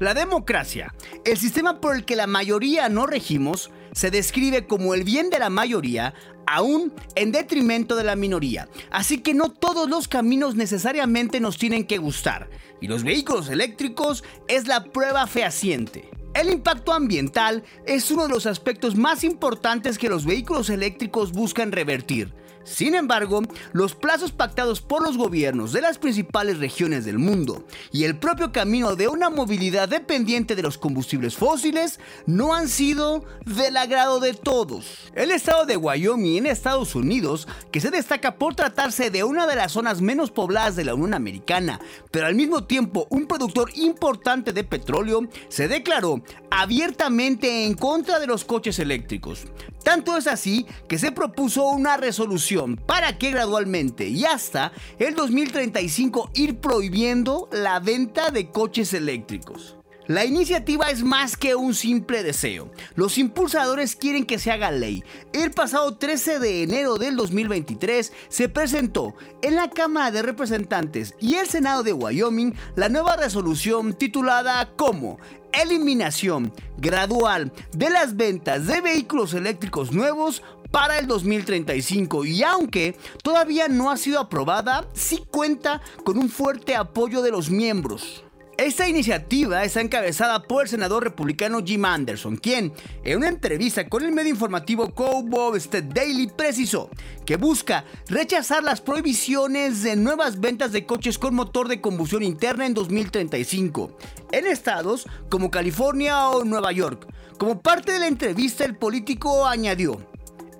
La democracia, el sistema por el que la mayoría no regimos, se describe como el bien de la mayoría, aún en detrimento de la minoría. Así que no todos los caminos necesariamente nos tienen que gustar, y los vehículos eléctricos es la prueba fehaciente. El impacto ambiental es uno de los aspectos más importantes que los vehículos eléctricos buscan revertir. Sin embargo, los plazos pactados por los gobiernos de las principales regiones del mundo y el propio camino de una movilidad dependiente de los combustibles fósiles no han sido del agrado de todos. El estado de Wyoming en Estados Unidos, que se destaca por tratarse de una de las zonas menos pobladas de la Unión Americana, pero al mismo tiempo un productor importante de petróleo, se declaró abiertamente en contra de los coches eléctricos. Tanto es así que se propuso una resolución para que gradualmente y hasta el 2035 ir prohibiendo la venta de coches eléctricos. La iniciativa es más que un simple deseo. Los impulsadores quieren que se haga ley. El pasado 13 de enero del 2023 se presentó en la Cámara de Representantes y el Senado de Wyoming la nueva resolución titulada como eliminación gradual de las ventas de vehículos eléctricos nuevos para el 2035 y aunque todavía no ha sido aprobada, sí cuenta con un fuerte apoyo de los miembros. Esta iniciativa está encabezada por el senador republicano Jim Anderson, quien, en una entrevista con el medio informativo Cowboy State Daily, precisó que busca rechazar las prohibiciones de nuevas ventas de coches con motor de combustión interna en 2035, en estados como California o Nueva York. Como parte de la entrevista, el político añadió,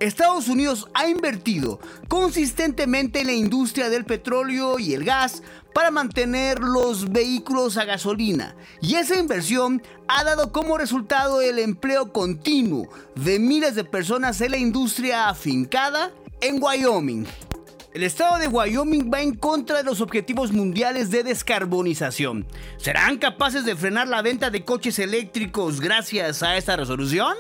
Estados Unidos ha invertido consistentemente en la industria del petróleo y el gas para mantener los vehículos a gasolina y esa inversión ha dado como resultado el empleo continuo de miles de personas en la industria afincada en Wyoming. El estado de Wyoming va en contra de los objetivos mundiales de descarbonización. ¿Serán capaces de frenar la venta de coches eléctricos gracias a esta resolución?